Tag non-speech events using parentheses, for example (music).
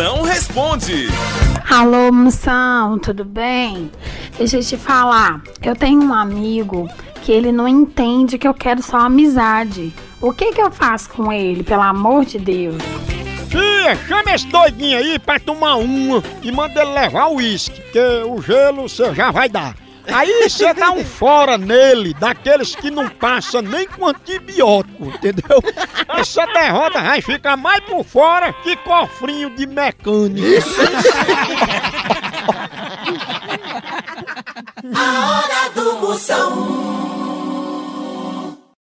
Moção responde. Alô, Moção, tudo bem? Deixa eu te falar. Eu tenho um amigo que ele não entende que eu quero só amizade. O que que eu faço com ele, pelo amor de Deus? Tia, chama esse doidinho aí pra tomar uma e manda ele levar o uísque, que o gelo você já vai dar. Aí você dá um fora nele, daqueles que não passa nem com antibiótico, entendeu? Essa derrota vai ficar mais por fora que cofrinho de mecânico. (laughs) A hora do Moção.